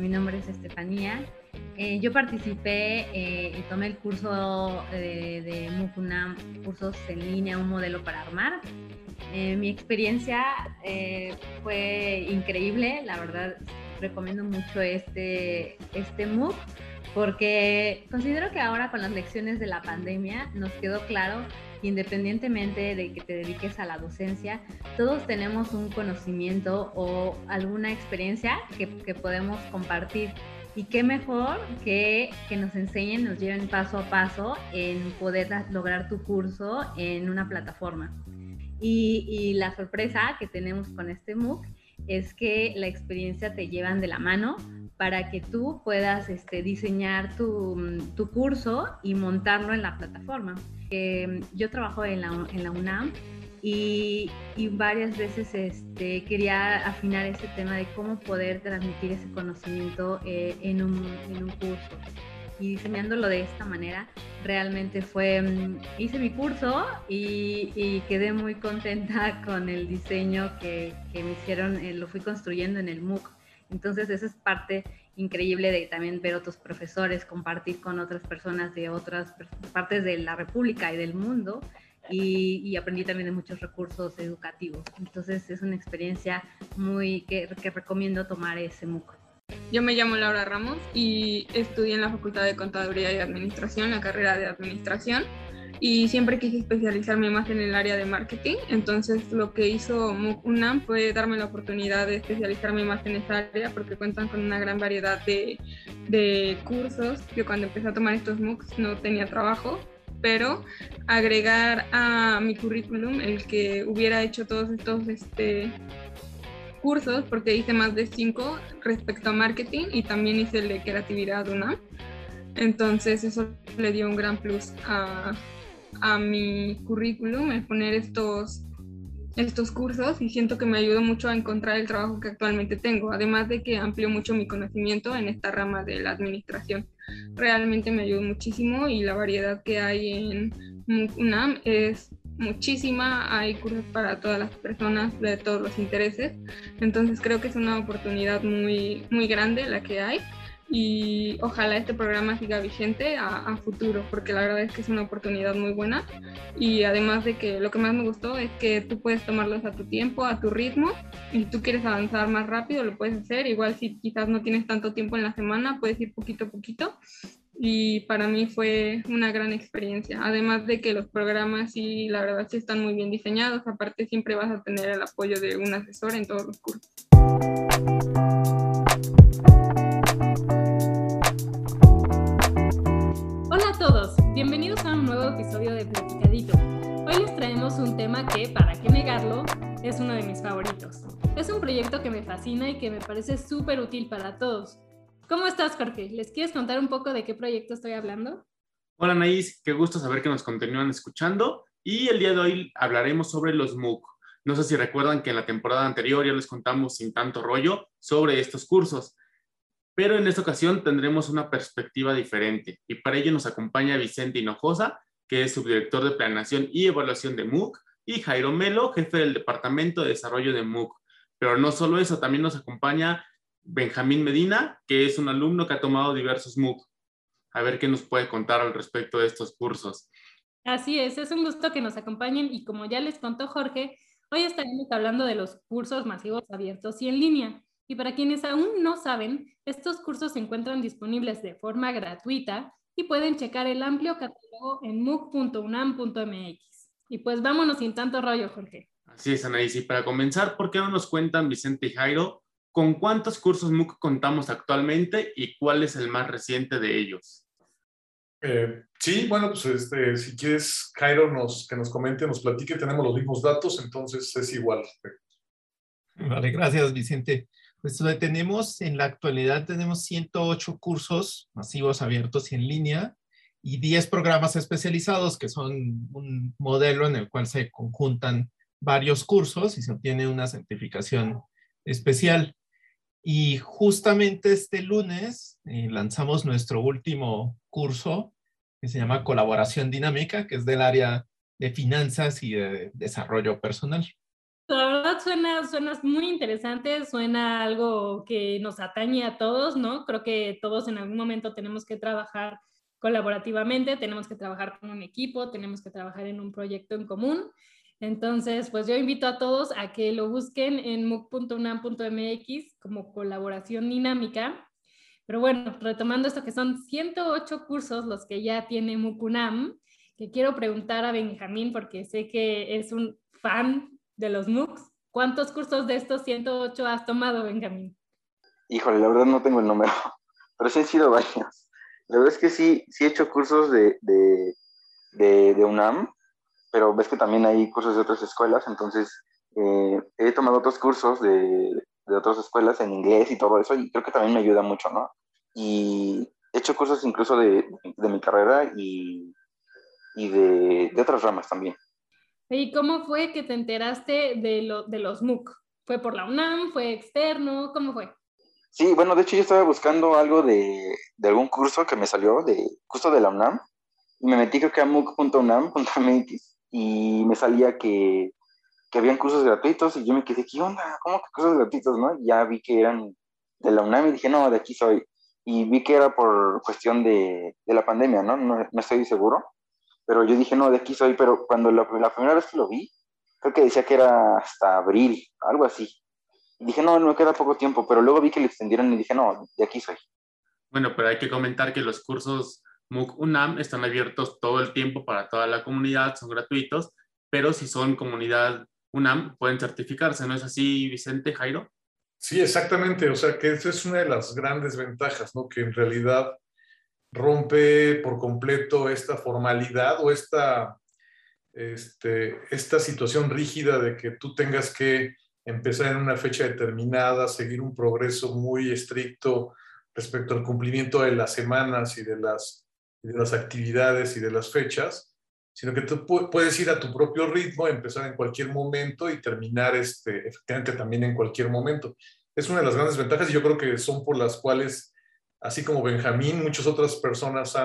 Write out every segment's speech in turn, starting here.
Mi nombre es Estefanía. Eh, yo participé eh, y tomé el curso de, de MUCUNAM, cursos en línea, un modelo para armar. Eh, mi experiencia fue increíble, la verdad recomiendo mucho este, este MOOC porque considero que ahora con las lecciones de la pandemia nos quedó claro independientemente de que te dediques a la docencia, todos tenemos un conocimiento o alguna experiencia que, que podemos compartir. Y qué mejor que, que, nos enseñen, nos lleven paso a paso en poder lograr tu curso en una plataforma. Y, la sorpresa que tenemos con este MOOC es que la experiencia te llevan de la mano para que tú puedas este, diseñar tu, tu, curso y montarlo en la plataforma. Eh, yo trabajo en la, en la UNAM y, varias veces este, quería afinar ese tema de cómo poder transmitir ese conocimiento eh, en, un, curso y diseñándolo de esta manera, realmente fue, mm, hice mi curso y, quedé muy contenta con el diseño que, que me hicieron, eh, lo fui construyendo en el MOOC. Entonces, esa es parte increíble de también ver otros profesores, compartir con otras personas de otras partes de la República y del mundo. Y, y, aprendí también de muchos recursos educativos. Entonces es una experiencia muy que, recomiendo tomar ese MOOC. Yo me llamo Laura Ramos y estudié en la Facultad de Contaduría y Administración, la carrera de Administración, y siempre quise especializarme más en el área de marketing. Entonces lo que hizo UNAM fue darme la oportunidad de especializarme más en esa área porque cuentan con una gran variedad de, de cursos. Yo cuando empecé a tomar estos MOOCs no tenía trabajo, pero agregar a mi currículum el que hubiera hecho todos estos este, cursos, porque hice más de cinco respecto a marketing y también hice el de creatividad una. Entonces eso le dio un gran plus a, a mi currículum, el poner estos, estos cursos y siento que me ayudó mucho a encontrar el trabajo que actualmente tengo, además de que amplió mucho mi conocimiento en esta rama de la administración. Realmente me ayudó muchísimo y la variedad que hay en UNAM es muchísima, hay cursos para todas las personas de todos los intereses, entonces creo que es una oportunidad muy, muy grande la que hay y ojalá este programa siga vigente a, futuro, porque la verdad es que es una oportunidad muy buena y además de que lo que más me gustó es que tú puedes tomarlos a tu tiempo, a tu ritmo y si tú quieres avanzar más rápido lo puedes hacer, igual si quizás no tienes tanto tiempo en la semana puedes ir poquito a poquito y para mí fue una gran experiencia. Además de que los programas sí, la verdad sí están muy bien diseñados, aparte siempre vas a tener el apoyo de un asesor en todos los cursos. Bienvenidos a un nuevo episodio de Platicadito. Hoy les traemos un tema que, para qué negarlo, es uno de mis favoritos. Es un proyecto que me fascina y que me parece súper útil para todos ¿Cómo estás, Jorge? ¿Les quieres contar un poco de qué proyecto estoy hablando? Hola, Naís. Qué gusto saber que nos continúan escuchando. Y el día de hoy hablaremos sobre los MOOC. No sé si recuerdan que en la temporada anterior ya les contamos sin tanto rollo sobre estos cursos. Pero en esta ocasión tendremos una perspectiva diferente. Y para ello nos acompaña Vicente Hinojosa, que es subdirector de Planeación y Evaluación de MOOC, y Jairo Melo, jefe del Departamento de Desarrollo de MOOC. Pero no solo eso, también nos acompaña Benjamín Medina, que es un alumno que ha tomado diversos MOOC. A ver qué nos puede contar al respecto de estos cursos. Así es, es un gusto que nos acompañen y como ya les contó Jorge, hoy estaremos hablando de los cursos masivos abiertos y en línea. Y para quienes aún no saben, estos cursos se encuentran disponibles de forma gratuita y pueden checar el amplio catálogo en mooc.unam.mx. Y pues vámonos sin tanto rollo, Jorge. Así es, Anaís. Y para comenzar, ¿por qué no nos cuentan Vicente y Jairo ¿Con cuántos cursos MOOC contamos actualmente y cuál es el más reciente de ellos? Eh, sí, bueno, pues este, si quieres, Jairo, nos, que nos comente, nos platique, tenemos los mismos datos, entonces es igual. Vale, gracias, Vicente. Pues tenemos, en la actualidad tenemos 108 cursos masivos abiertos y en línea y 10 programas especializados que son un modelo en el cual se conjuntan varios cursos y se obtiene una certificación especial. Y justamente este lunes eh, lanzamos nuestro último curso que se llama Colaboración Dinámica, que es del área de finanzas y de desarrollo personal. Verdad suena, suena muy interesante, suena algo que nos atañe a todos, ¿no? Creo que todos en algún momento tenemos que trabajar colaborativamente, tenemos que trabajar con un equipo, tenemos que trabajar en un proyecto en común. Entonces, pues yo invito a todos a que lo busquen en muc.unam.mx como colaboración dinámica. Pero bueno, retomando esto que son 108 cursos los que ya tiene MUC-UNAM, que quiero preguntar a Benjamín porque sé que es un fan de los MOOCs. ¿Cuántos cursos de estos 108 has tomado, Benjamín? Híjole, la verdad no tengo el número, pero sí han sido varios. La verdad es que sí, sí he hecho cursos de, de, de, UNAM, pero ves que también hay cursos de otras escuelas, entonces eh, he tomado otros cursos de, de, otras escuelas en inglés y todo eso, y creo que también me ayuda mucho, ¿no? Y he hecho cursos incluso de, de mi carrera y, y de, de, otras ramas también. ¿Y cómo fue que te enteraste de, lo, de los MOOC? ¿Fue por la UNAM? ¿Fue externo? ¿Cómo fue? Sí, bueno, de hecho yo estaba buscando algo de, de algún curso que me salió, de curso de la UNAM, y me metí creo que a mooc.unam.mx y me salía que, que habían cursos gratuitos y yo me quedé, ¿qué onda? ¿Cómo que cursos gratuitos, no? Ya vi que eran de la UNAM y dije, no, de aquí soy. Y vi que era por cuestión de, de la pandemia, ¿no? ¿no? No estoy seguro, pero yo dije, no, de aquí soy, pero cuando la, la primera vez que lo vi, creo que decía que era hasta abril, algo así dije, no, no queda poco tiempo, pero luego vi que le extendieron y dije, no, de aquí soy. Bueno, pero hay que comentar que los cursos MOOC UNAM están abiertos todo el tiempo para toda la comunidad, son gratuitos, pero si son comunidad UNAM pueden certificarse, ¿no es así, Vicente Jairo? Sí, exactamente, o sea que esa es una de las grandes ventajas, ¿no? Que en realidad rompe por completo esta formalidad o esta, este, esta situación rígida de que tú tengas que empezar en una fecha determinada, seguir un progreso muy estricto respecto al cumplimiento de las semanas y de las, de las actividades y de las fechas, sino que tú puedes ir a tu propio ritmo, empezar en cualquier momento y terminar este, efectivamente también en cualquier momento. Es una de las grandes ventajas y yo creo que son por las cuales, así como Benjamín, muchas otras personas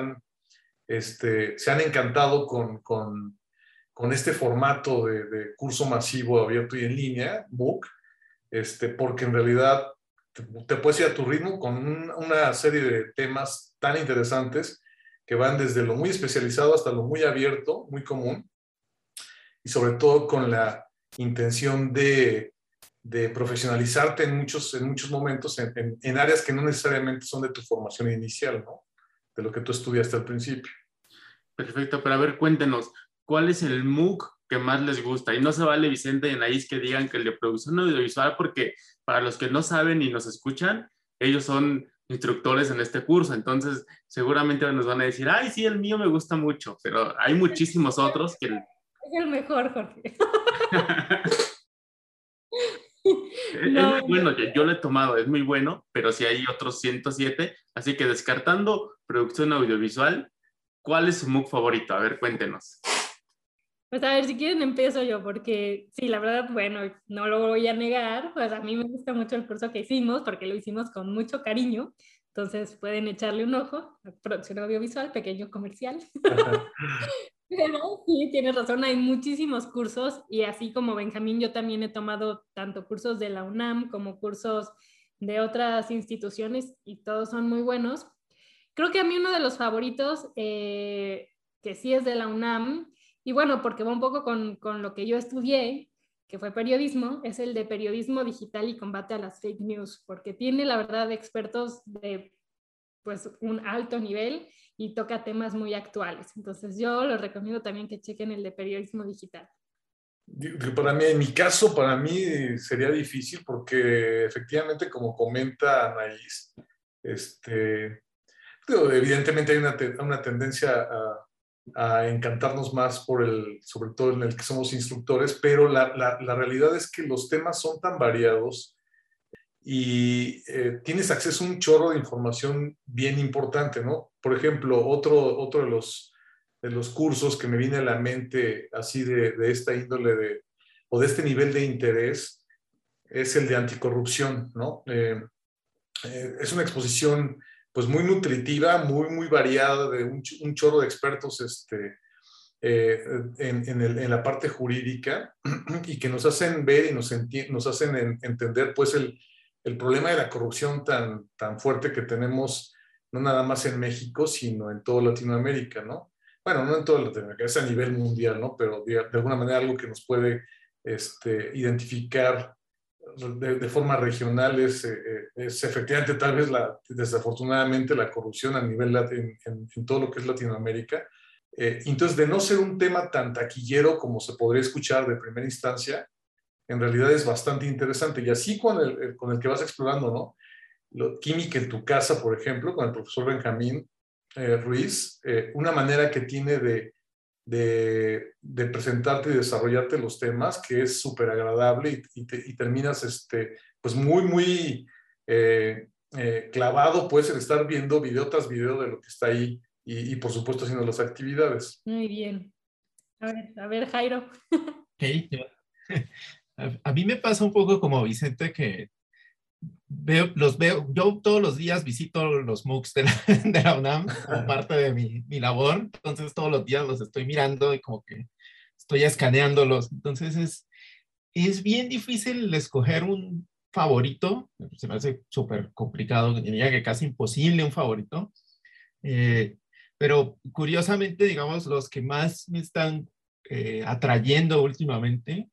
este, se han encantado con, este formato de, curso masivo abierto y en línea, MOOC, este, porque en realidad te, puedes ir a tu ritmo con una serie de temas tan interesantes que van desde lo muy especializado hasta lo muy abierto, muy común, y sobre todo con la intención de, de profesionalizarte en muchos, en muchos momentos en, en, áreas que no necesariamente son de tu formación inicial, ¿no? De lo que tú estudiaste al principio. Perfecto, pero a ver, cuéntenos, cuál es el MOOC que más les gusta. Y no se vale, Vicente y Anaís, que digan que el de producción audiovisual, porque para los que no saben y nos escuchan, ellos son instructores en este curso, entonces seguramente nos van a decir, ay, sí, el mío me gusta mucho, pero hay muchísimos otros que... Es el mejor, Jorge. Es muy bueno, yo lo he tomado, es muy bueno, pero sí hay otros 107, así que descartando producción audiovisual, ¿cuál es su MOOC favorito? A ver, cuéntenos. Pues a ver, si quieren empiezo yo, porque sí, la verdad, bueno, no lo voy a negar, pues a mí me gusta mucho el curso que hicimos, porque lo hicimos con mucho cariño, entonces pueden echarle un ojo a producción audiovisual, pequeño comercial. Pero sí, tienes razón, hay muchísimos cursos y así como Benjamín, yo también he tomado tanto cursos de la UNAM como cursos de otras instituciones y todos son muy buenos. Creo que a mí uno de los favoritos, eh, que sí es de la UNAM, y bueno, porque va un poco con, con, lo que yo estudié, que fue periodismo, es el de periodismo digital y combate a las fake news, porque tiene la verdad expertos de pues un alto nivel y toca temas muy actuales. Entonces yo los recomiendo también que chequen el de periodismo digital. Para mí, en mi caso, para mí sería difícil porque efectivamente, como comenta Anaís, este, evidentemente hay una, tendencia a, encantarnos más por el, sobre todo en el que somos instructores, pero la, realidad es que los temas son tan variados y eh, tienes acceso a un chorro de información bien importante, ¿no? Por ejemplo, otro, otro de, los, de los cursos que me viene a la mente así de, de esta índole de, o de este nivel de interés es el de anticorrupción, ¿no? Eh, eh, es una exposición pues muy nutritiva, muy, muy variada, de un, chorro de expertos este, eh, en, la parte jurídica y que nos hacen ver y nos, nos hacen entender pues el, el, problema de la corrupción tan, tan fuerte que tenemos no nada más en México, sino en toda Latinoamérica, ¿no? Bueno, no en toda Latinoamérica, es a nivel mundial, ¿no? Pero de, alguna manera algo que nos puede este, identificar de, forma regional es, eh, es, efectivamente tal vez desafortunadamente la corrupción a nivel en, en todo lo que es Latinoamérica eh, entonces, de no ser un tema tan taquillero como se podría escuchar de primera instancia, en realidad es bastante interesante. Y así con el, con el que vas explorando, ¿no? Lo, química en tu casa, por ejemplo, con el profesor Benjamín eh, Ruiz, eh, una manera que tiene de, de, de, presentarte y desarrollarte los temas que es súper agradable y, y, terminas este, pues muy, muy clavado, puedes estar viendo video tras video de lo que está ahí y, por supuesto haciendo las actividades. Muy bien. A ver, a ver Jairo. A, mí me pasa un poco como Vicente que veo, los veo, yo todos los días visito los MOOCs de la, de la UNAM como parte de mi, mi, labor, entonces todos los días los estoy mirando y como que estoy escaneándolos, entonces es, es bien difícil escoger un favorito, se me hace súper complicado, diría que casi imposible un favorito. Eh, pero curiosamente, digamos, los que más me están eh, atrayendo últimamente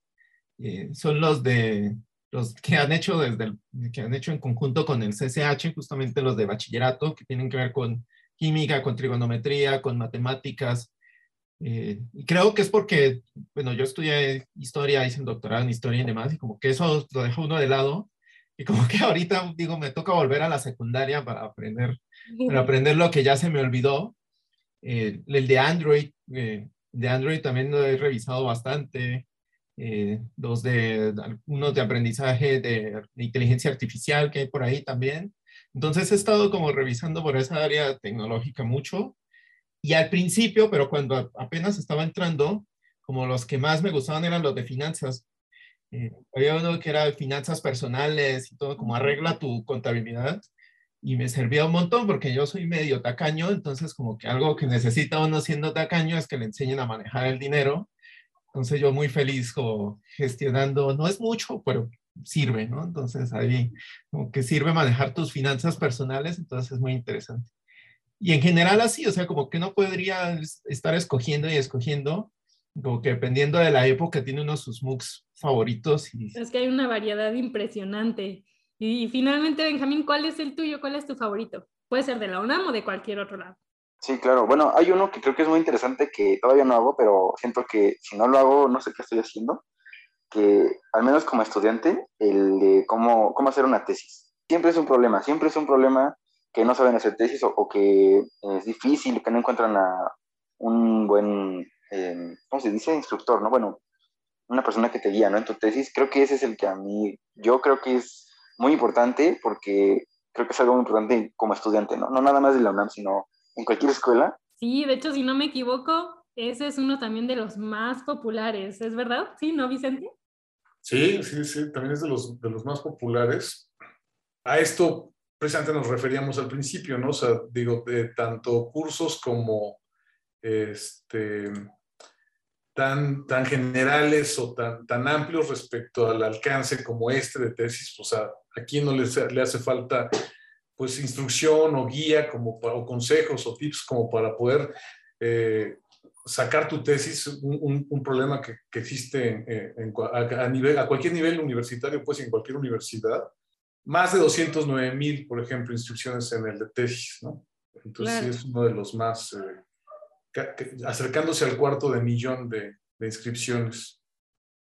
eh, son los de los que han hecho desde el, que han hecho en conjunto con el CCH, justamente los de bachillerato, que tienen que ver con química, con trigonometría, con matemáticas. Eh, y creo que es porque, bueno, yo estudié historia, hice un doctorado en historia y demás, y como que eso lo deja uno de lado, y como que ahorita, digo, me toca volver a la secundaria para aprender, para aprender lo que ya se me olvidó, eh, el de Android, eh, de Android también lo he revisado bastante. Eh, dos de, unos de aprendizaje de, inteligencia artificial que hay por ahí también. Entonces he estado como revisando por esa área tecnológica mucho. Y al principio, pero cuando apenas estaba entrando, como los que más me gustaban eran los de finanzas. había uno que era finanzas personales y todo, como arregla tu contabilidad y me servía un montón porque yo soy medio tacaño, entonces como que algo que necesita uno siendo tacaño es que le enseñen a manejar el dinero. Entonces yo muy feliz como gestionando, no es mucho, pero sirve, ¿no? Entonces ahí como que sirve manejar tus finanzas personales, entonces es muy interesante. Y en general así, o sea, como que no podría estar escogiendo y escogiendo, como que dependiendo de la época tiene uno de sus MOOCs favoritos. Y... Es que hay una variedad impresionante. Y finalmente, Benjamín, ¿cuál es el tuyo? ¿Cuál es tu favorito? Puede ser de la UNAM o de cualquier otro lado. Sí, claro. Bueno, hay uno que creo que es muy interesante que todavía no hago, pero siento que si no lo hago, no sé qué estoy haciendo. Que al menos como estudiante, el de cómo, cómo hacer una tesis. Siempre es un problema, siempre es un problema que no saben hacer tesis o, que es difícil, que no encuentran a un buen, eh, ¿cómo se dice? Instructor, ¿no? Bueno, una persona que te guía, ¿no? En tu tesis. Creo que ese es el que a mí, yo creo que es muy importante porque creo que es algo muy importante como estudiante, ¿no? No nada más de la UNAM, sino en cualquier escuela. Sí, de hecho, si no me equivoco, ese es uno también de los más populares, ¿es verdad? Sí, ¿no, Vicente? Sí, sí, sí, también es de los, de los más populares. A esto precisamente nos referíamos al principio, ¿no? O sea, digo, de tanto cursos como este, tan, tan generales o tan, tan amplios respecto al alcance como este de tesis, o sea, a quién no le, le hace falta pues instrucción o guía como o consejos o tips como para poder eh, sacar tu tesis, un, un, problema que, que existe en, a, nivel, a cualquier nivel universitario, pues en cualquier universidad. Más de 209 mil, por ejemplo, instrucciones en el de tesis, ¿no? Entonces es uno de los más, eh, acercándose al cuarto de millón de, de inscripciones.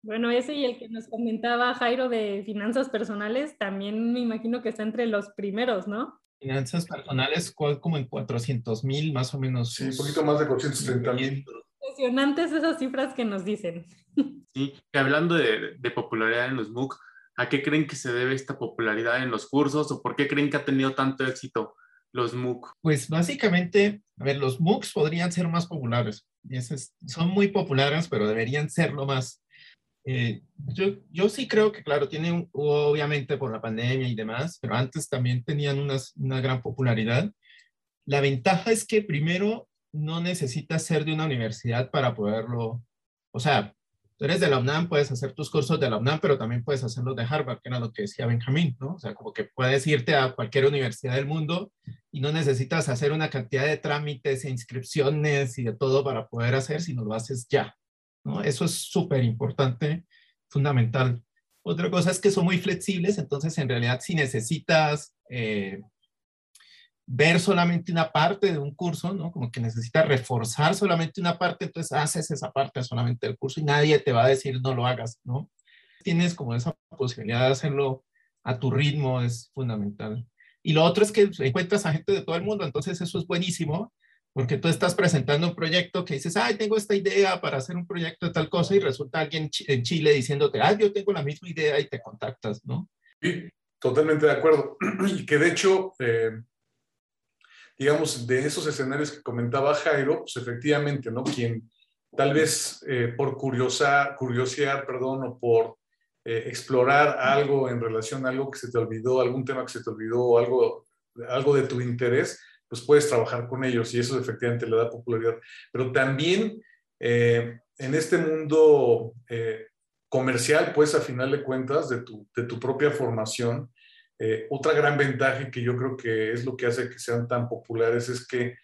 Bueno, ese y el que nos comentaba Jairo de finanzas personales, también me imagino que está entre los primeros, ¿no? Finanzas personales, como en 400 mil, más o menos. Sí, un poquito más de 430 mil. Impresionantes esas cifras que nos dicen. Sí, hablando de, de, popularidad en los MOOC, ¿a qué creen que se debe esta popularidad en los cursos o por qué creen que ha tenido tanto éxito los MOOC? Pues básicamente, a ver, los MOOCs podrían ser más populares. Y son muy populares, pero deberían serlo más. Eh, yo, yo sí creo que, claro, tienen, obviamente por la pandemia y demás, pero antes también tenían una, una gran popularidad. La ventaja es que primero no necesitas ser de una universidad para poderlo, o sea, tú eres de la UNAM, puedes hacer tus cursos de la UNAM, pero también puedes hacerlos de Harvard, que era lo que decía Benjamín, ¿no? O sea, como que puedes irte a cualquier universidad del mundo y no necesitas hacer una cantidad de trámites e inscripciones y de todo para poder hacer, sino lo haces ya, ¿no? Eso es súper importante, fundamental. Otra cosa es que son muy flexibles, entonces en realidad si necesitas eh, ver solamente una parte de un curso, ¿no? Como que necesitas reforzar solamente una parte, entonces haces esa parte solamente del curso y nadie te va a decir no lo hagas, ¿no? Tienes como esa posibilidad de hacerlo a tu ritmo, es fundamental. Y lo otro es que encuentras a gente de todo el mundo, entonces eso es buenísimo, porque tú estás presentando un proyecto que dices, ay, tengo esta idea para hacer un proyecto de tal cosa y resulta alguien en Chile diciéndote, ay, yo tengo la misma idea y te contactas, ¿no? Sí, totalmente de acuerdo. Y que de hecho, eh, digamos, de esos escenarios que comentaba Jairo, pues efectivamente, ¿no? Quien tal vez eh, por curiosa, curiosidad, perdón, o por eh, explorar algo en relación a algo que se te olvidó, algún tema que se te olvidó, algo, algo de tu interés, pues puedes trabajar con ellos y eso efectivamente le da popularidad. Pero también eh, en este mundo eh, comercial, pues a final de cuentas, de tu, de tu propia formación, eh, otra gran ventaja que yo creo que es lo que hace que sean tan populares es que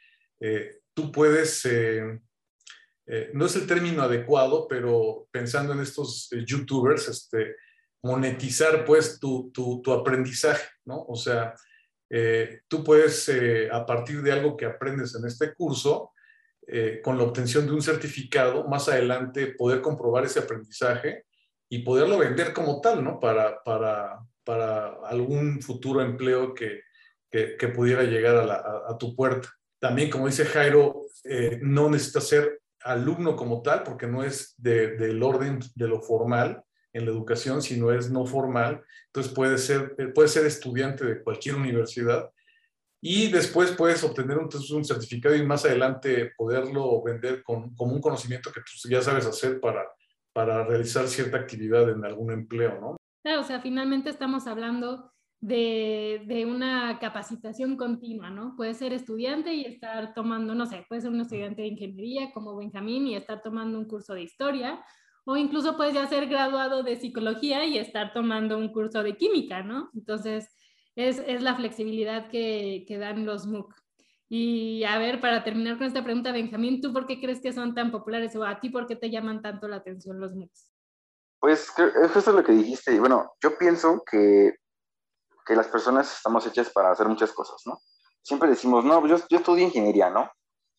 tú puedes, no es el término adecuado, pero pensando en estos youtubers, este, monetizar pues tu, tu, tu aprendizaje, ¿no? O sea, eh, tú puedes, eh, a partir de algo que aprendes en este curso, eh, con la obtención de un certificado, más adelante poder comprobar ese aprendizaje y poderlo vender como tal, ¿no? Para, para, para algún futuro empleo que, que, pudiera llegar a, tu puerta. También, como dice Jairo, no necesitas ser alumno como tal, porque no es de, del orden de lo formal, en la educación, si no es no formal. Entonces puede ser, eh, puede ser estudiante de cualquier universidad y después puedes obtener un, un certificado y más adelante poderlo vender con, como un conocimiento que tú ya sabes hacer para, para realizar cierta actividad en algún empleo, ¿no? Claro, o sea, finalmente estamos hablando de, de, una capacitación continua, ¿no? Puede ser estudiante y estar tomando, no sé, puede ser un estudiante de ingeniería como Benjamín y estar tomando un curso de historia, o incluso puedes ya ser graduado de psicología y estar tomando un curso de química, ¿no? Entonces, es, es la flexibilidad que, que, dan los MOOC. Y a ver, para terminar con esta pregunta, Benjamín, ¿tú por qué crees que son tan populares o a ti por qué te llaman tanto la atención los MOOCs? Pues es lo que dijiste. Bueno, yo pienso que, que las personas estamos hechas para hacer muchas cosas, ¿no? Siempre decimos, no, yo, yo estudio ingeniería, ¿no?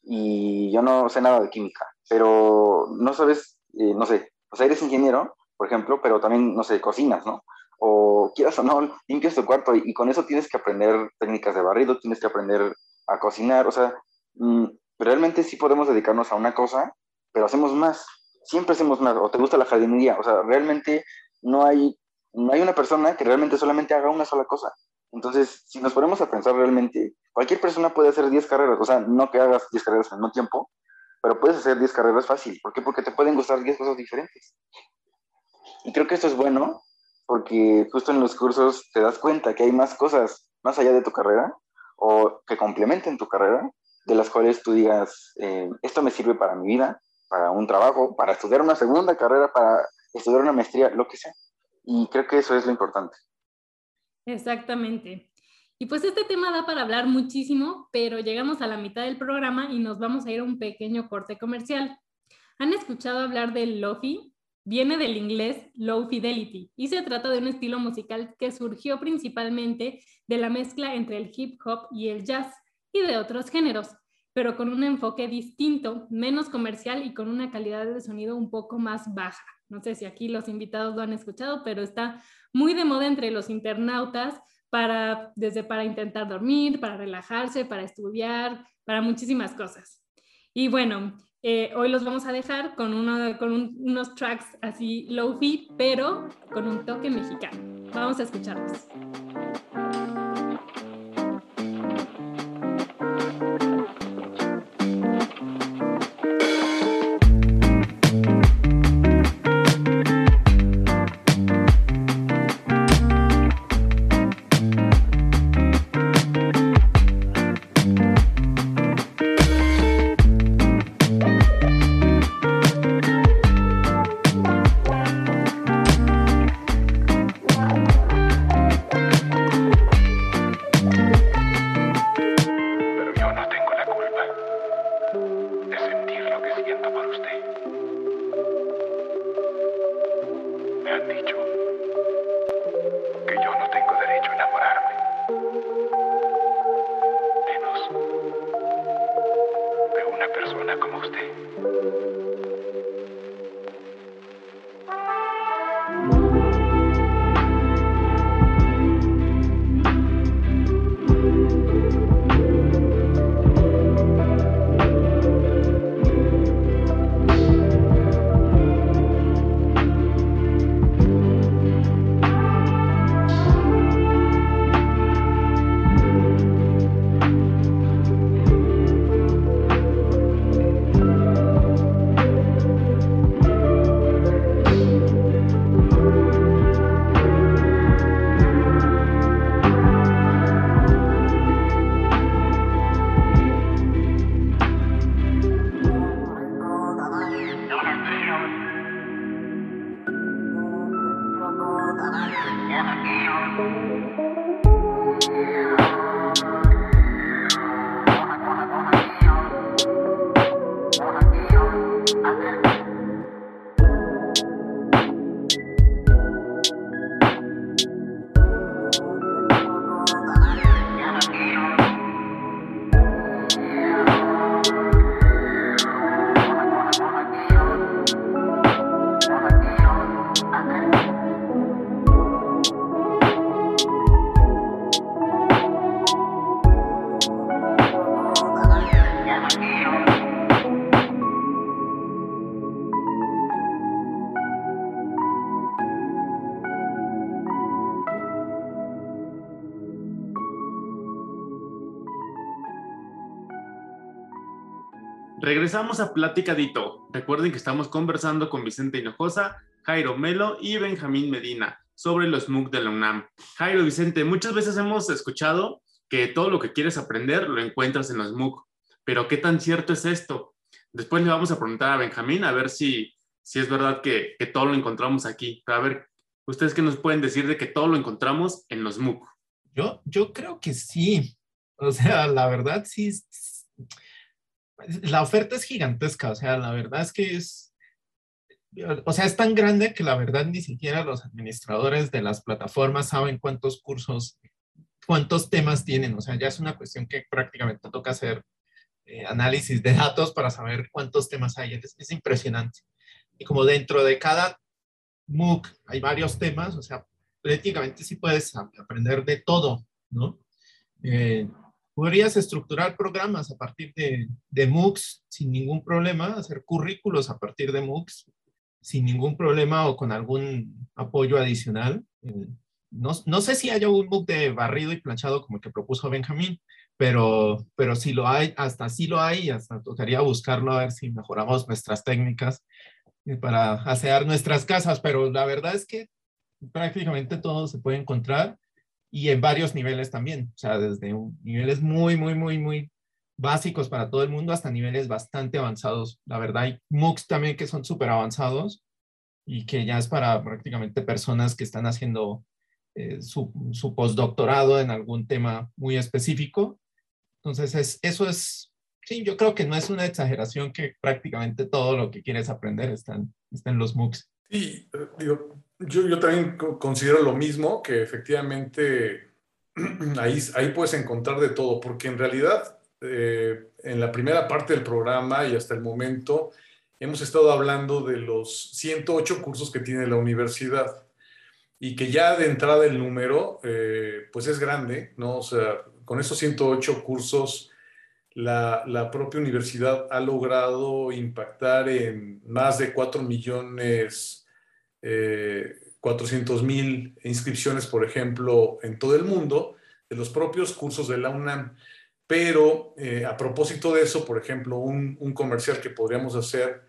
Y yo no sé nada de química, pero no sabes, eh, no sé, o sea, eres ingeniero, por ejemplo, pero también, no sé, cocinas, ¿no? O quieras o no, limpias tu cuarto y, con eso tienes que aprender técnicas de barrido, tienes que aprender a cocinar, o sea, mm, realmente sí podemos dedicarnos a una cosa, pero hacemos más, siempre hacemos más, o te gusta la jardinería, o sea, realmente no hay, no hay una persona que realmente solamente haga una sola cosa. Entonces, si nos ponemos a pensar realmente, cualquier persona puede hacer 10 carreras, o sea, no que hagas 10 carreras al mismo tiempo, pero puedes hacer 10 carreras fácil. ¿Por qué? Porque te pueden gustar 10 cosas diferentes. Y creo que esto es bueno porque justo en los cursos te das cuenta que hay más cosas más allá de tu carrera o que complementen tu carrera, de las cuales tú digas, eh, esto me sirve para mi vida, para un trabajo, para estudiar una segunda carrera, para estudiar una maestría, lo que sea. Y creo que eso es lo importante. Exactamente. Y pues este tema da para hablar muchísimo, pero llegamos a la mitad del programa y nos vamos a ir a un pequeño corte comercial. ¿Han escuchado hablar del lofi? Viene del inglés low fidelity y se trata de un estilo musical que surgió principalmente de la mezcla entre el hip hop y el jazz y de otros géneros, pero con un enfoque distinto, menos comercial y con una calidad de sonido un poco más baja. No sé si aquí los invitados lo han escuchado, pero está muy de moda entre los internautas para, desde para intentar dormir, para relajarse, para estudiar, para muchísimas cosas. Y bueno, eh, hoy los vamos a dejar con, uno, con unos tracks así low-fi, pero con un toque mexicano. Vamos a escucharlos. Regresamos a Platicadito. Recuerden que estamos conversando con Vicente Hinojosa, Jairo Melo y Benjamín Medina sobre los MOOC de la UNAM. Jairo Vicente, muchas veces hemos escuchado que todo lo que quieres aprender lo encuentras en los MOOC, pero ¿qué tan cierto es esto? Después le vamos a preguntar a Benjamín a ver si, si es verdad que, que todo lo encontramos aquí. a ver, ¿ustedes qué nos pueden decir de que todo lo encontramos en los MOOC? Yo, yo creo que sí. O sea, la verdad sí. La oferta es gigantesca. O sea, la verdad es que es, o sea, es tan grande que la verdad ni siquiera los administradores de las plataformas saben cuántos cursos, cuántos temas tienen. O sea, ya es una cuestión que prácticamente toca hacer eh, análisis de datos para saber cuántos temas hay. Es, es, impresionante. Y como dentro de cada MOOC hay varios temas, o sea, prácticamente sí puedes aprender de todo, ¿no? Eh, podrías estructurar programas a partir de, de MOOCs sin ningún problema, hacer currículos a partir de MOOCs sin ningún problema o con algún apoyo adicional. Eh, no, no, sé si haya un book de barrido y planchado como el que propuso Benjamín, pero, pero si lo hay, hasta sí lo hay, hasta tocaría buscarlo a ver si mejoramos nuestras técnicas para asear nuestras casas, pero la verdad es que prácticamente todo se puede encontrar y en varios niveles también, o sea, desde niveles muy, muy, muy, muy básicos para todo el mundo hasta niveles bastante avanzados. La verdad, hay MOOCs también que son súper avanzados y que ya es para prácticamente personas que están haciendo eh, su, su, postdoctorado en algún tema muy específico. Entonces, es, eso es, sí, yo creo que no es una exageración que prácticamente todo lo que quieres aprender está en, está en los MOOCs. Sí, digo, yo, yo también considero lo mismo, que efectivamente ahí, ahí puedes encontrar de todo, porque en realidad eh, en la primera parte del programa y hasta el momento hemos estado hablando de los 108 cursos que tiene la universidad y que ya de entrada el número eh, pues es grande, ¿no? O sea, con esos 108 cursos la, la, propia universidad ha logrado impactar en más de 4 millones eh, 400 mil inscripciones, por ejemplo, en todo el mundo, de los propios cursos de la UNAM. Pero eh, a propósito de eso, por ejemplo, un, comercial que podríamos hacer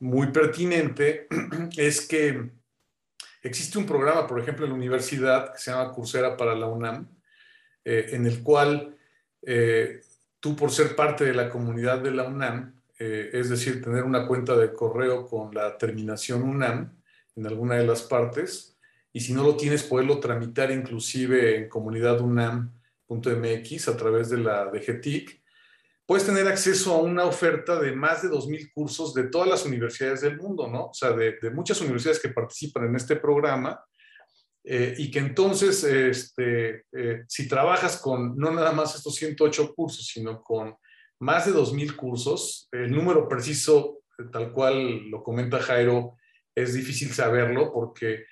muy pertinente es que existe un programa, por ejemplo, en la universidad que se llama Coursera para la UNAM, eh, en el cual eh, tú por ser parte de la comunidad de la UNAM, es decir, tener una cuenta de correo con la terminación UNAM en alguna de las partes, y si no lo tienes, poderlo tramitar inclusive en comunidad UNAM .mx a través de la DGTIC, puedes tener acceso a una oferta de más de 2.000 cursos de todas las universidades del mundo, ¿no? O sea, de, muchas universidades que participan en este programa eh, y que entonces, este, eh, si trabajas con no nada más estos 108 cursos, sino con más de 2.000 cursos, el número preciso, tal cual lo comenta Jairo, es difícil saberlo porque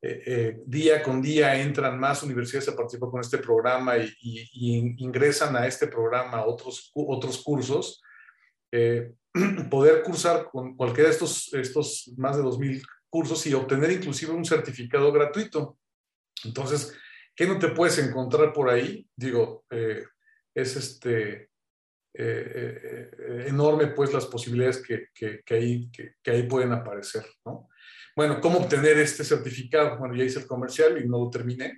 eh, eh, día con día entran más universidades a participar con este programa y, ingresan a este programa otros, otros cursos, eh, poder cursar con cualquiera de estos, estos más de 2.000 cursos y obtener inclusive un certificado gratuito. Entonces, ¿qué no te puedes encontrar por ahí? Digo, es este, enorme pues las posibilidades que, que, que ahí, que, ahí pueden aparecer, ¿no? Bueno, ¿cómo obtener este certificado? Bueno, ya hice el comercial y no lo terminé.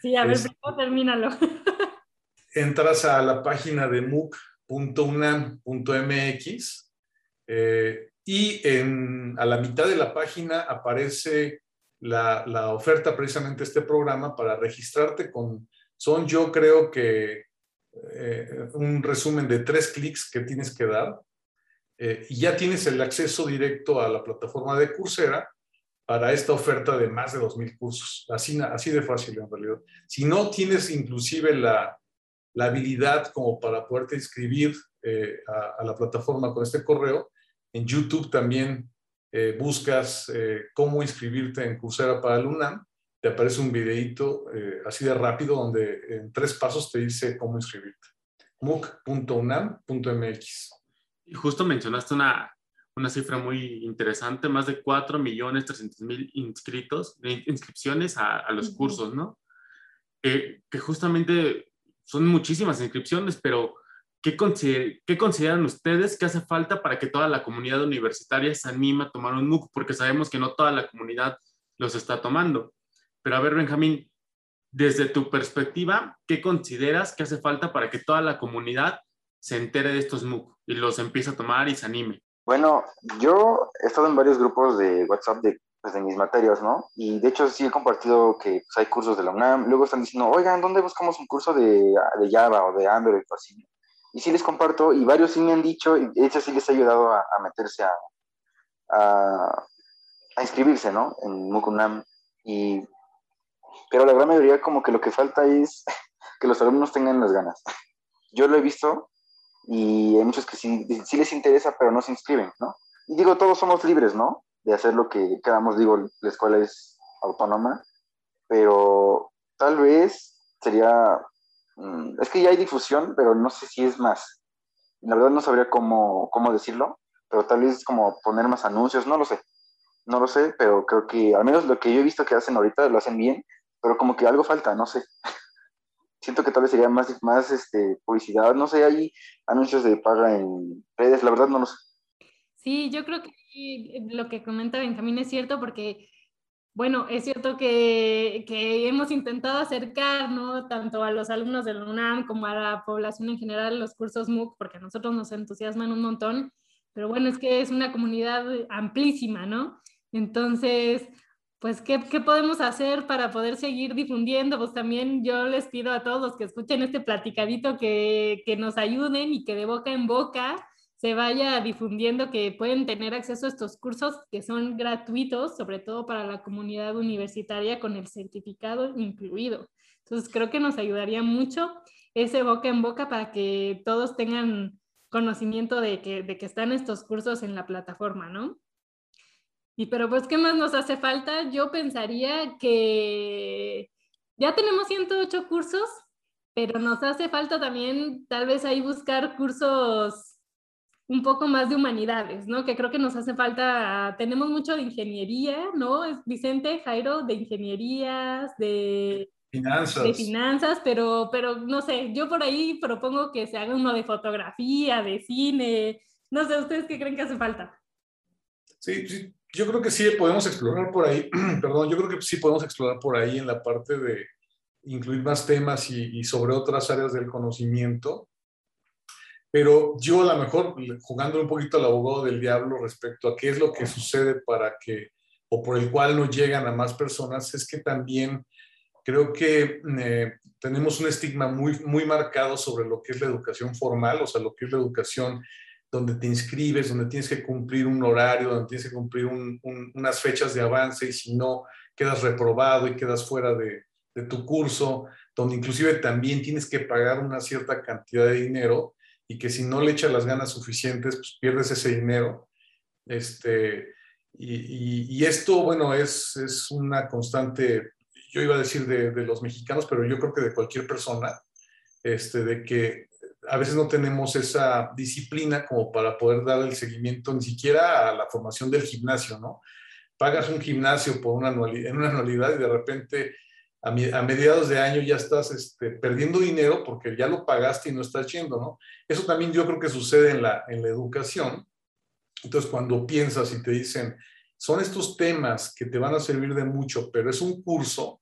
Sí, a ver, ¿cómo termínalo? entras a la página de mooc.unam.mx eh, y en, a la mitad de la página aparece la, la, oferta precisamente este programa para registrarte con, son yo creo que eh, un resumen de tres clics que tienes que dar eh, y ya tienes el acceso directo a la plataforma de Coursera para esta oferta de más de 2.000 cursos. Así, así de fácil en realidad. Si no tienes inclusive la, la habilidad como para poderte inscribir eh, a, la plataforma con este correo, en YouTube también buscas cómo inscribirte en Coursera para el UNAM, te aparece un videito así de rápido donde en tres pasos te dice cómo inscribirte. mooc.unam.mx. Y justo mencionaste una, una cifra muy interesante, más de 4 millones 300 mil inscritos, inscripciones a, los cursos, ¿no? que justamente son muchísimas inscripciones, pero ¿qué, ¿qué consideran ustedes que hace falta para que toda la comunidad universitaria se anime a tomar un MOOC? Porque sabemos que no toda la comunidad los está tomando. Pero a ver, Benjamín, desde tu perspectiva, ¿qué consideras que hace falta para que toda la comunidad se entere de estos MOOC y los empiece a tomar y se anime? Bueno, yo he estado en varios grupos de WhatsApp de, pues, de mis materias, ¿no? Y de hecho sí he compartido que pues, hay cursos de la UNAM. Luego están diciendo, oigan, ¿dónde buscamos un curso de, de Java o de Android o así? Y sí les comparto, y varios sí me han dicho, y de hecho sí les ha ayudado a, meterse a, a, a, inscribirse, ¿no? En MOOC UNAM. Y, pero la gran mayoría como que lo que falta es que los alumnos tengan las ganas. Yo lo he visto y hay muchos que sí, les interesa, pero no se inscriben, ¿no? Y digo, todos somos libres, ¿no? De hacer lo que queramos, digo, la escuela es autónoma, pero tal vez sería, mm, es que ya hay difusión, pero no sé si es más. La verdad no sabría cómo, cómo decirlo, pero tal vez como poner más anuncios, no lo sé. No lo sé, pero creo que al menos lo que yo he visto que hacen ahorita lo hacen bien, pero como que algo falta, no sé. siento que tal vez sería más, más este, publicidad, no sé, hay anuncios de paga en redes, la verdad no lo sé. Sí, yo creo que lo que comenta Benjamín es cierto porque, bueno, es cierto que, que hemos intentado acercar, ¿no? Tanto a los alumnos de la UNAM como a la población en general los cursos MOOC, porque a nosotros nos entusiasman un montón, pero bueno, es que es una comunidad amplísima, ¿no? Entonces, pues, ¿qué, podemos hacer para poder seguir difundiendo? Pues también yo les pido a todos los que escuchen este platicadito que, que nos ayuden y que de boca en boca se vaya difundiendo que pueden tener acceso a estos cursos que son gratuitos, sobre todo para la comunidad universitaria con el certificado incluido. Entonces creo que nos ayudaría mucho ese boca en boca para que todos tengan conocimiento de que, de que están estos cursos en la plataforma, ¿no? Y pero pues, ¿qué más nos hace falta? Yo pensaría que ya tenemos 108 cursos, pero nos hace falta también tal vez ahí buscar cursos un poco más de humanidades, ¿no? Que creo que nos hace falta, tenemos mucho de ingeniería, ¿no? Vicente, Jairo, de ingenierías, de finanzas, de finanzas pero, pero no sé, yo por ahí propongo que se haga uno de fotografía, de cine, no sé, ¿ustedes qué creen que hace falta? Sí, sí, yo creo que sí podemos explorar por ahí, perdón, yo creo que sí podemos explorar por ahí en la parte de incluir más temas y, sobre otras áreas del conocimiento. Pero yo a lo mejor, jugando un poquito al abogado del diablo respecto a qué es lo que sucede para que, o por el cual no llegan a más personas, es que también creo que eh, tenemos un estigma muy, muy marcado sobre lo que es la educación formal, o sea, lo que es la educación donde te inscribes, donde tienes que cumplir un horario, donde tienes que cumplir unas fechas de avance y si no, quedas reprobado y quedas fuera de, tu curso, donde inclusive también tienes que pagar una cierta cantidad de dinero y que si no le echas las ganas suficientes, pues pierdes ese dinero. Este, y, esto, bueno, es, es, una constante, yo iba a decir de, de, los mexicanos, pero yo creo que de cualquier persona, este, de que a veces no tenemos esa disciplina como para poder dar el seguimiento ni siquiera a la formación del gimnasio, ¿no? Pagas un gimnasio por una anualidad, en una anualidad y de repente a, mediados de año ya estás este, perdiendo dinero porque ya lo pagaste y no estás yendo, ¿no? Eso también yo creo que sucede en la, en la educación. Entonces, cuando piensas y te dicen, son estos temas que te van a servir de mucho, pero es un curso,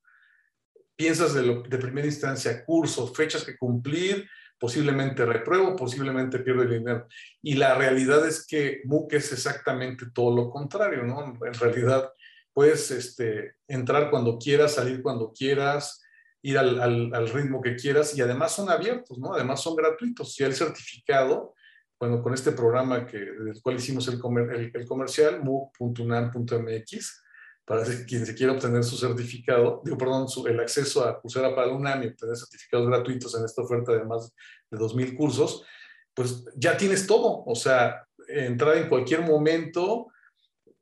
piensas de, lo, de primera instancia, cursos, fechas que cumplir, posiblemente repruebo, posiblemente pierdo el dinero. Y la realidad es que MOOC es exactamente todo lo contrario, ¿no? En realidad puedes este, entrar cuando quieras, salir cuando quieras, ir al, al, ritmo que quieras y además son abiertos, ¿no? Además son gratuitos. Si el certificado, bueno, con este programa que, del cual hicimos el, el, el comercial, MOOC.unam.mx, para quien se quiera obtener su certificado, digo, perdón, el acceso a Coursera para UNAM y obtener certificados gratuitos en esta oferta de más de 2.000 cursos, pues ya tienes todo. O sea, entrar en cualquier momento,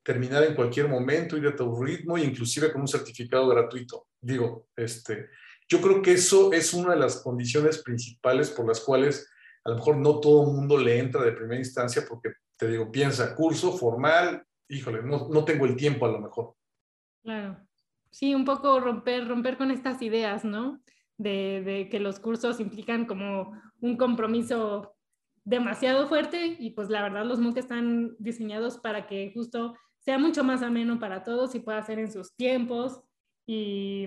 terminar en cualquier momento, ir a tu ritmo e inclusive con un certificado gratuito. Digo, este, yo creo que eso es una de las condiciones principales por las cuales a lo mejor no todo el mundo le entra de primera instancia porque, te digo, piensa, curso formal, híjole, no tengo el tiempo a lo mejor. Claro. Sí, un poco romper, romper con estas ideas, ¿no? De, que los cursos implican como un compromiso demasiado fuerte y pues la verdad los MOOC están diseñados para que justo sea mucho más ameno para todos y pueda ser en sus tiempos y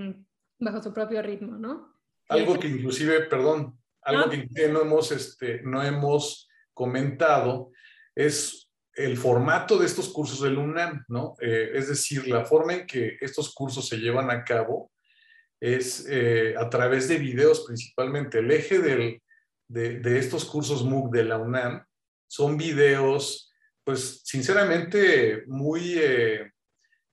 bajo su propio ritmo, ¿no? Algo que inclusive, perdón, algo que no hemos, este, no hemos comentado es el formato de estos cursos del UNAM, ¿no? Eh, es decir, la forma en que estos cursos se llevan a cabo es eh, a través de videos principalmente. El eje del, de, de, estos cursos MOOC de la UNAM son videos, pues sinceramente muy, eh,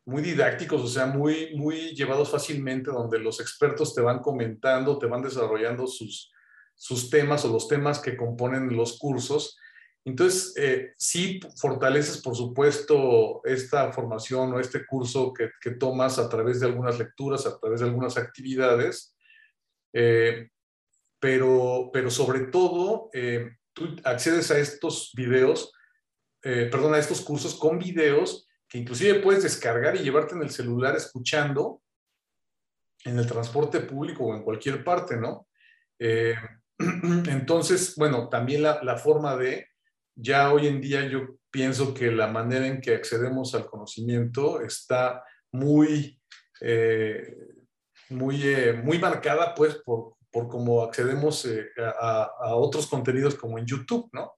muy didácticos, o sea, muy, muy llevados fácilmente, donde los expertos te van comentando, te van desarrollando sus, sus temas o los temas que componen los cursos. Entonces, eh, sí fortaleces, por supuesto, esta formación o este curso que, que, tomas a través de algunas lecturas, a través de algunas actividades, eh, pero, pero sobre todo, eh, tú accedes a estos videos, eh, perdón, a estos cursos con videos que inclusive puedes descargar y llevarte en el celular escuchando en el transporte público o en cualquier parte, ¿no? Eh, entonces, bueno, también la, la, forma de, ya hoy en día yo pienso que la manera en que accedemos al conocimiento está muy, eh, muy, eh, muy marcada pues por, por cómo accedemos eh, a, a, otros contenidos como en YouTube, ¿no?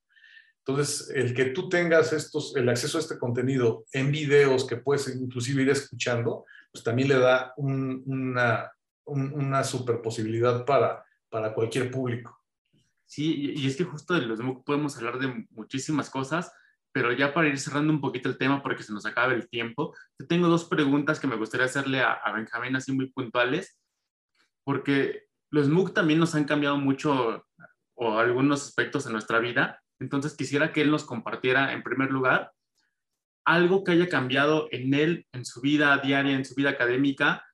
Entonces, el que tú tengas estos, el acceso a este contenido en videos que puedes inclusive ir escuchando, pues también le da un, una, un, una super posibilidad para, para cualquier público. Sí, y es que justo de los MOOC podemos hablar de muchísimas cosas, pero ya para ir cerrando un poquito el tema porque se nos acaba el tiempo, yo tengo dos preguntas que me gustaría hacerle a, a Benjamín así muy puntuales, porque los MOOC también nos han cambiado mucho o algunos aspectos en nuestra vida, entonces quisiera que él nos compartiera en primer lugar algo que haya cambiado en él, en su vida diaria, en su vida académica,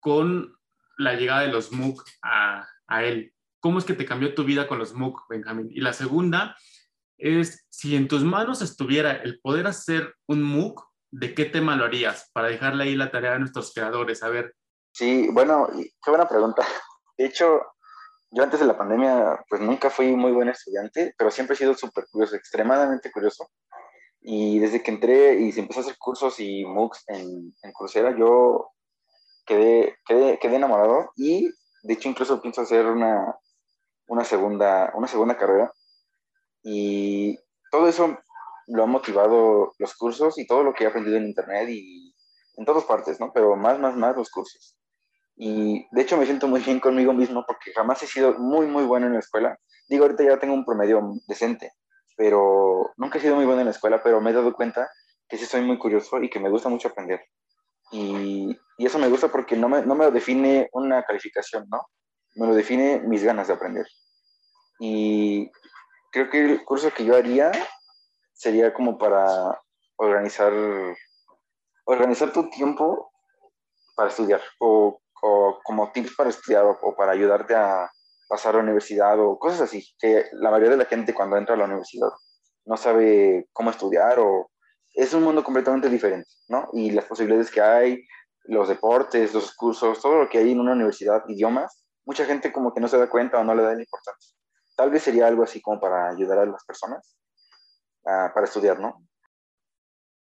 con la llegada de los MOOC a, a él. ¿Cómo es que te cambió tu vida con los MOOC, Benjamín? Y la segunda es, si en tus manos estuviera el poder hacer un MOOC, ¿de qué tema lo harías? Para dejarle ahí la tarea a nuestros creadores, a ver. Sí, bueno, qué buena pregunta. De hecho, yo antes de la pandemia, pues nunca fui muy buen estudiante, pero siempre he sido súper curioso, extremadamente curioso. Y desde que entré y se empezó a hacer cursos y MOOCs en, en Coursera, yo quedé, quedé, quedé enamorado y de hecho incluso pienso hacer una, una, segunda, una segunda carrera. Y todo eso lo han motivado los cursos y todo lo que he aprendido en internet y en todas partes, ¿no? Pero más, más, más los cursos. Y de hecho me siento muy bien conmigo mismo porque jamás he sido muy, muy bueno en la escuela. Digo, ahorita ya tengo un promedio decente, pero nunca he sido muy bueno en la escuela, pero me he dado cuenta que sí soy muy curioso y que me gusta mucho aprender. Y, y eso me gusta porque no me, no me define una calificación, ¿no? Me lo define mis ganas de aprender. Y creo que el curso que yo haría sería como para organizar, organizar tu tiempo para estudiar o, como tips para estudiar o, o, para ayudarte a pasar a la universidad o cosas así, que la mayoría de la gente cuando entra a la universidad no sabe cómo estudiar o es un mundo completamente diferente, ¿no? Y las posibilidades que hay, los deportes, los cursos, todo lo que hay en una universidad, idiomas, mucha gente como que no se da cuenta o no le da la importancia. Tal vez sería algo así como para ayudar a las personas uh, para estudiar, ¿no?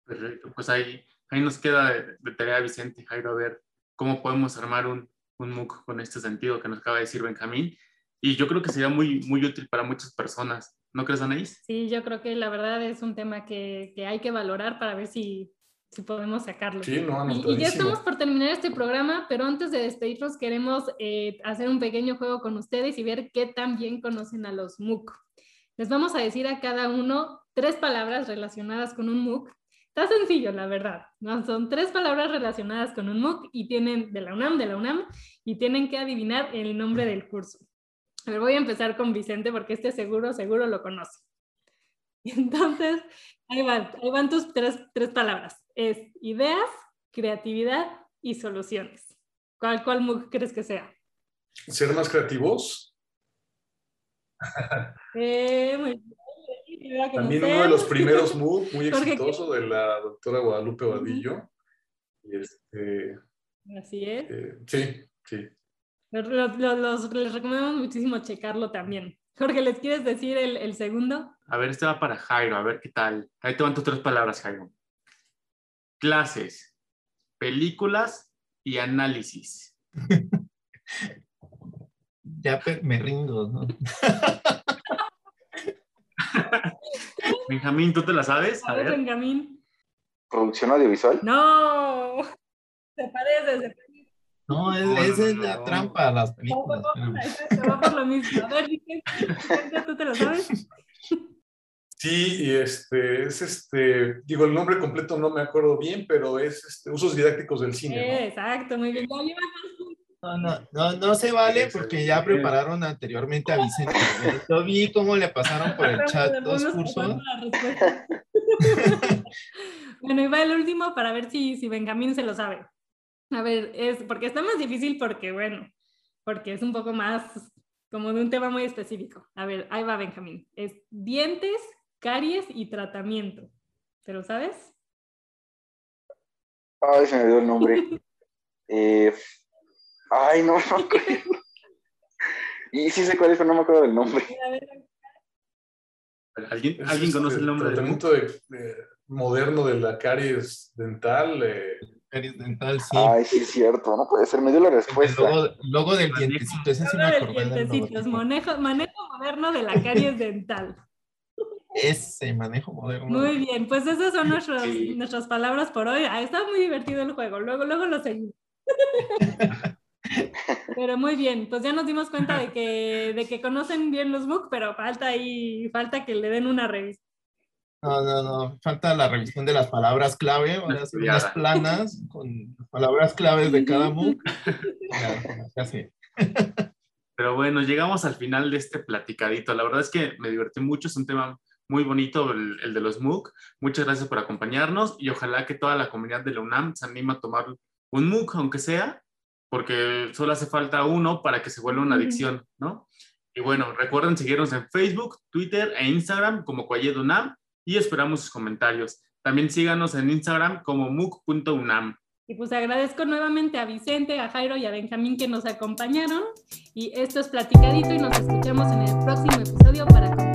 Perfecto, pues ahí, ahí nos queda de, de tarea Vicente, Jairo, a ver cómo podemos armar un, un MOOC con este sentido que nos acaba de decir Benjamín. Y yo creo que sería muy, muy útil para muchas personas. ¿No crees, Anaís? Sí, yo creo que la verdad es un tema que, que hay que valorar para ver si, si podemos sacarlo. Sí, no, y, y, ya estamos por terminar este programa, pero antes de despedirnos queremos eh, hacer un pequeño juego con ustedes y ver qué tan bien conocen a los MOOC. Les vamos a decir a cada uno tres palabras relacionadas con un MOOC. Está sencillo, la verdad. ¿no? Son tres palabras relacionadas con un MOOC y tienen de la UNAM, de la UNAM, y tienen que adivinar el nombre del curso. A ver, voy a empezar con Vicente porque este seguro, seguro lo conoce. Entonces, ahí van, ahí van tus tres, tres palabras. Es ideas, creatividad y soluciones. ¿Cuál, cuál MOOC crees que sea? ¿Ser más creativos? eh, muy bien. También uno de los primeros MOOC muy exitoso de la doctora Guadalupe Vadillo. Y este, Así es. Eh, sí, sí. Los, los, los, les recomendamos muchísimo checarlo también. Jorge, ¿les quieres decir el, el segundo? A ver, este va para Jairo, a ver qué tal. Ahí te van tus tres palabras, Jairo. Clases, películas y análisis. Ya me rindo, ¿no? Benjamín, ¿tú te la sabes? A A ver, ver. Benjamín. Producción audiovisual. No, se parece, se No, es- No, no, esa es la no. trampa a las películas. parece. pero- Va por lo mismo. A ver, ¿tú te lo sabes? Sí, y este, es este, digo, el nombre completo no me acuerdo bien, pero es este, usos didácticos del cine, Eh, exacto, muy bien. Llevan No, no, no, no se vale porque ya prepararon anteriormente a Vicente. Yo vi cómo le pasaron por el chat dos cursos. bueno, y va el último para ver si, si Benjamín se lo sabe. A ver, es porque está más difícil porque, bueno, porque es un poco más como de un tema muy específico. A ver, ahí va Benjamín. Es dientes, caries y tratamiento. ¿Te lo sabes? Ay, se me dio el nombre. Eh, ay, no me acuerdo. Y sí sé cuál es, pero no me acuerdo del nombre. A ver, ¿Alguien, ¿alguien conoce el nombre del MOOC? tratamiento de- de- moderno de la caries dental. eh, Caries dental, sí. Ay, sí, es cierto. No puede ser. Me dio la El respuesta. logo, logo del dientecito, ese sí me acordé del dientecitos, manejo, manejo moderno de la caries dental. Ese manejo moderno. Muy bien, pues esas son nuestros, Sí. nuestras palabras por hoy. Ah, está muy divertido el juego, luego, luego lo seguimos. Pero muy bien, pues ya nos dimos cuenta de que, de que conocen bien los MOOC, pero falta ahí, falta que le den una revista. No, no, no. Falta la revisión de las palabras clave. Ahora sí, unas planas con las palabras claves de cada ya sé. Pero bueno, llegamos al final de este platicadito. La verdad es que me divertí mucho, es un tema muy bonito el, el de los MOOC. Muchas gracias por acompañarnos y ojalá que toda la comunidad de la UNAM se anime a tomar un MOOC, aunque sea, porque solo hace falta uno para que se vuelva una adicción, ¿no? Y bueno, recuerden seguirnos en Facebook, Twitter e Instagram como Coayed UNAM y esperamos sus comentarios. También síganos en Instagram como MOOC.UNAM. Y pues agradezco nuevamente a Vicente, a Jairo y a Benjamín que nos acompañaron. Y esto es Platicadito y nos escuchamos en el próximo episodio para